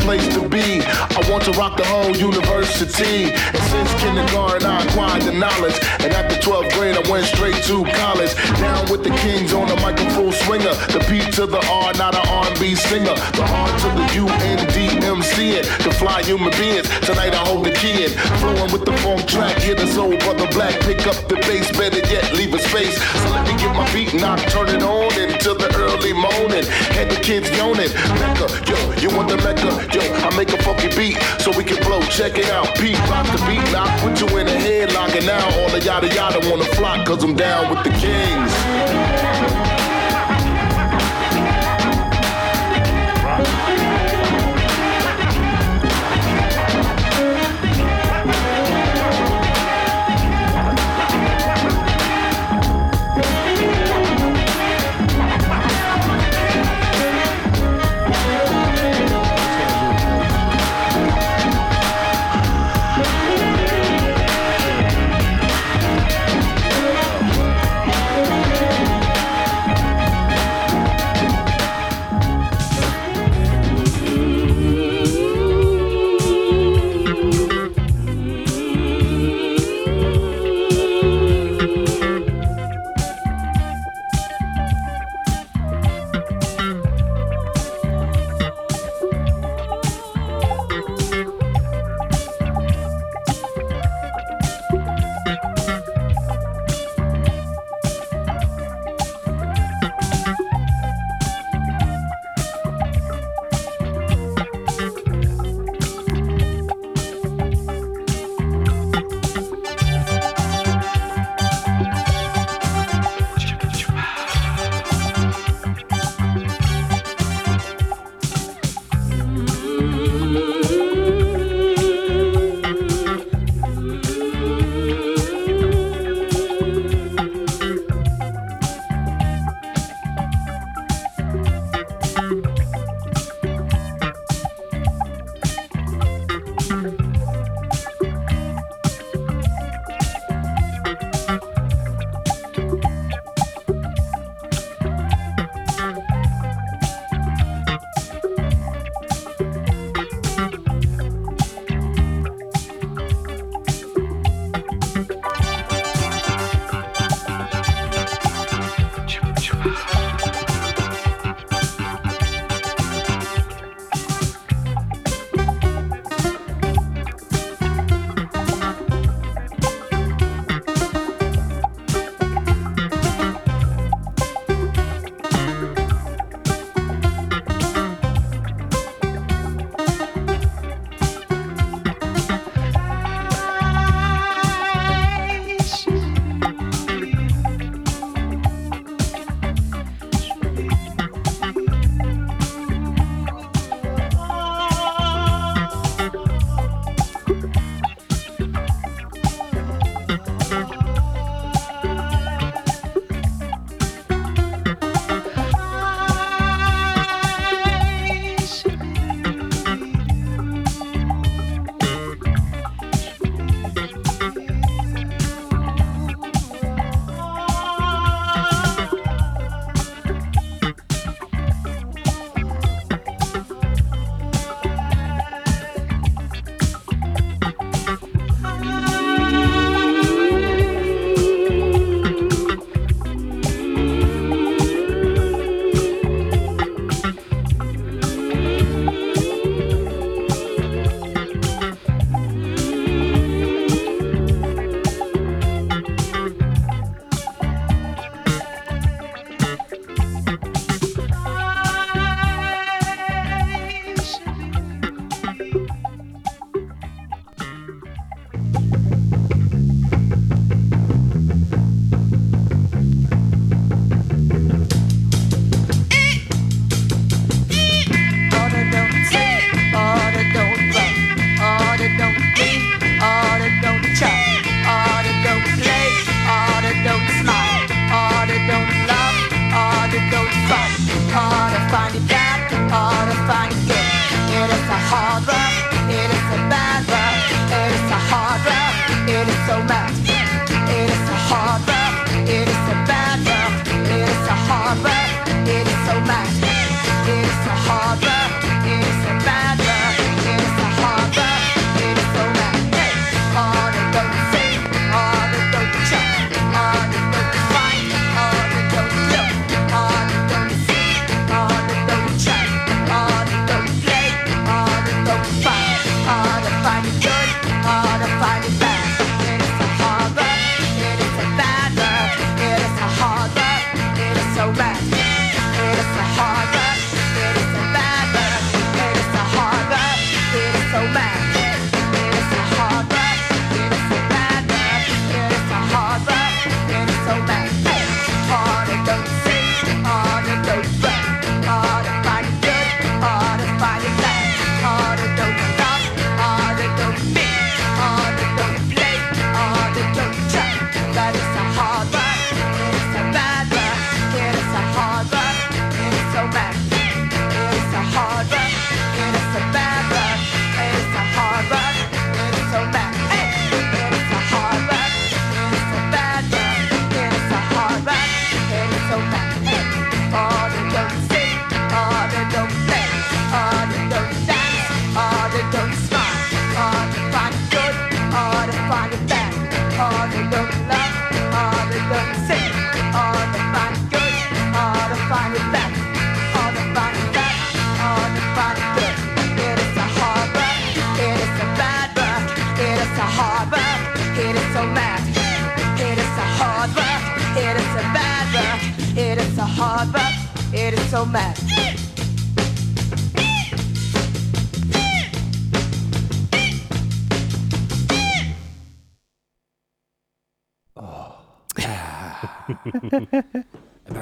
Place to be. Want to rock the whole university. And since kindergarten, I acquired the knowledge. And after 12th grade, I went straight to college. Down with the kings on the microphone swinger. The P to the R, not an R&B singer. The R to the U N D M C it. The fly human beings. Tonight I hold the key in. Flowing with the funk track. Hear the soul brother black. Pick up the bass. Better yet, leave a space. So let me get my beat knocked. Turn it on until the early morning. Had the kids yawning. Mecca, yo, you want the Mecca? Yo, I make a funky beat so we can blow. Check it out. Pete, rock the beat. Knock, put you in a headlock. And now all the yada yada wanna flock. Cause I'm down with the kings.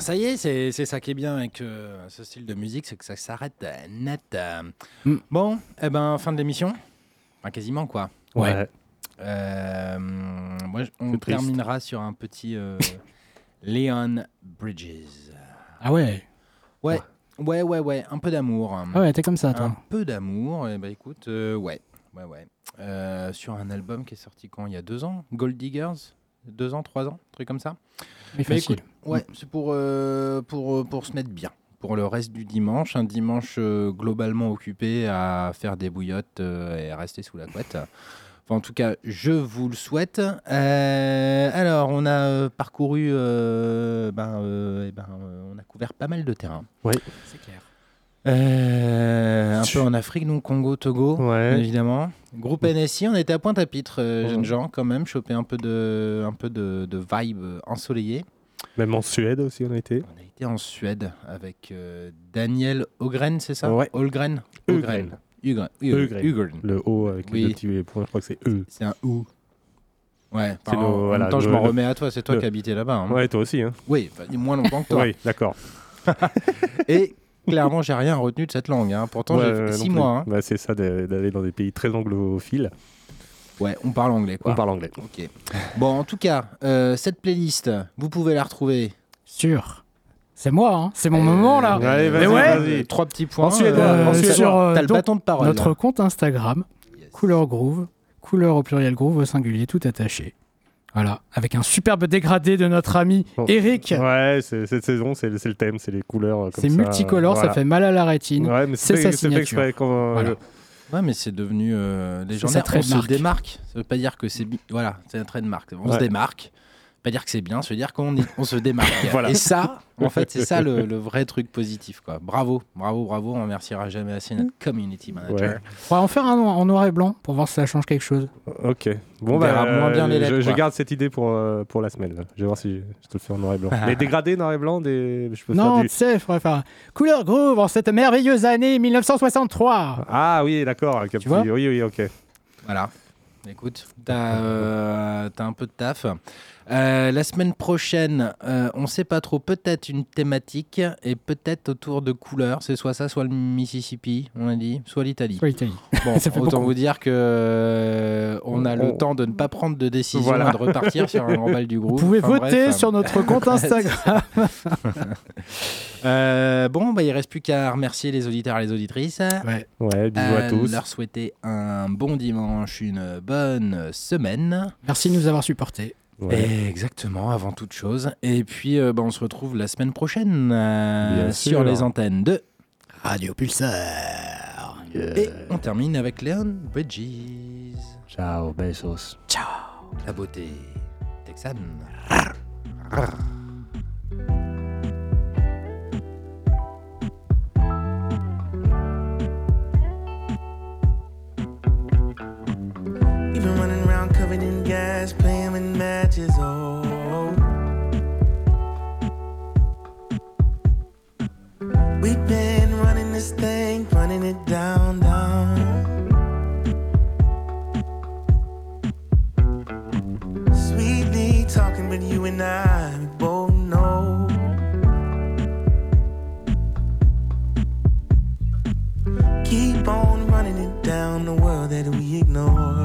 Ça y est, c'est c'est ça qui est bien avec euh, ce style de musique, c'est que ça s'arrête euh, net. euh. Bon, eh ben, fin de l'émission. Enfin, quasiment, quoi. Ouais. Euh, moi, on terminera sur un petit euh, Leon Bridges. Ah ouais Ouais, ouais, ouais, ouais, un peu d'amour. Ah ouais, t'es comme ça, toi. Un peu d'amour, et bah écoute, euh, ouais, ouais, ouais. Euh, sur un album qui est sorti quand? Il y a deux ans? Gold Diggers? Deux ans, trois ans, un truc comme ça Oui, facile. écoute, ouais, c'est pour, euh, pour, euh, pour se mettre bien. Pour le reste du dimanche, un dimanche euh, globalement occupé à faire des bouillottes et à rester sous la couette. Enfin, en tout cas, je vous le souhaite. Euh, alors, on a euh, parcouru, euh, ben, eh ben, on a couvert pas mal de terrain. Oui. C'est clair. Euh, un peu en Afrique, donc Congo, Togo, Ouais. évidemment. Groupe NSI, on était à Pointe-à-Pitre, euh, jeunes gens, quand même, choper un peu de, un peu de, de vibe ensoleillée. Même en Suède aussi, on a été. On a été en Suède avec euh, Daniel Ogren, c'est ça? Ouais. Ugren. Ögren. Ugren. Le O avec les Oui. deux petits points, je crois que c'est E. C'est un ou. Ouais, le- en, en voilà, même temps, je m'en remets à toi, c'est toi le- qui habitais là-bas. hein. Ouais, toi aussi. Hein. Oui, moins longtemps que toi. Oui, d'accord. Et clairement, j'ai rien retenu de cette langue. hein. Pourtant, Ouais, j'ai euh, fait non six plus. mois. hein. Bah, c'est ça d'aller dans des pays très anglophiles. Ouais, on parle anglais, quoi. On parle anglais. Ok. Bon, en tout cas, euh, cette playlist, vous pouvez la retrouver. Sûr. C'est moi, hein. c'est mon moment là. Allez, Mais vas-y, ouais. vas-y. Trois petits points. En suédois, euh, sur euh, T'as le donc, bâton de parole. notre là. compte Instagram, couleur groove, couleur au pluriel groove au singulier, tout attaché. Voilà, avec un superbe dégradé de notre ami Eric. Ouais, cette saison, c'est le thème, c'est les couleurs. euh, C'est multicolore, voilà. ça fait mal à la rétine. Ouais, mais c'est sa fait- fait signature. exprès, quand, euh, Voilà. Ouais, mais c'est devenu euh, C'est légendaire. On se démarque. Ça veut pas dire que c'est voilà, c'est un trademark. On se démarque. Pas dire que c'est bien, veut dire qu'on est- on se démarque. Voilà. Et ça, en fait, c'est ça le, le vrai truc positif. Quoi. Bravo, bravo, bravo. On remerciera jamais assez notre community manager. Ouais. On va en faire un en noir et blanc pour voir si ça change quelque chose. Ok. Bon, On bah, verra moins bien les je- lettres, Je, garde cette idée pour, euh, pour la semaine. là. Je vais voir si je te le fais en noir et blanc. Les dégradés noir et blanc, des... je peux Non, faire tu du. sais, il faudrait faire couleur groove en cette merveilleuse année 1963. Ah oui, d'accord. un vois Oui, oui, ok. Voilà. Écoute, t'as euh, t'as un peu de taf. Euh, la semaine prochaine, euh, on sait pas trop, peut-être une thématique et peut-être autour de couleurs. C'est soit ça, soit le Mississippi, on a dit, soit l'Italie. Soit l'Italie. Bon, Ça fait autant beaucoup. vous dire que euh, on a le On- temps de ne pas prendre de décision Voilà. et de repartir sur un remballe du groupe. Vous pouvez Enfin, voter bref, sur notre compte Instagram. Euh, bon, bah, il reste plus qu'à remercier les auditeurs et les auditrices. Ouais. Ouais, bisous Euh, à tous. Leur souhaiter un bon dimanche, une bonne semaine. Merci de nous avoir supportés. Ouais. Exactement, avant toute chose. Et puis, euh, bah, on se retrouve la semaine prochaine euh, sur sûr. les antennes de Radio Pulsar. Et on termine avec Leon Bridges. Ciao, besos. Ciao. La beauté texane. I'm covered in gas, playing with matches. Oh, we've been running this thing, running it down, down. Sweetly talking, but you and I both know. Keep on running it down the world that we ignore.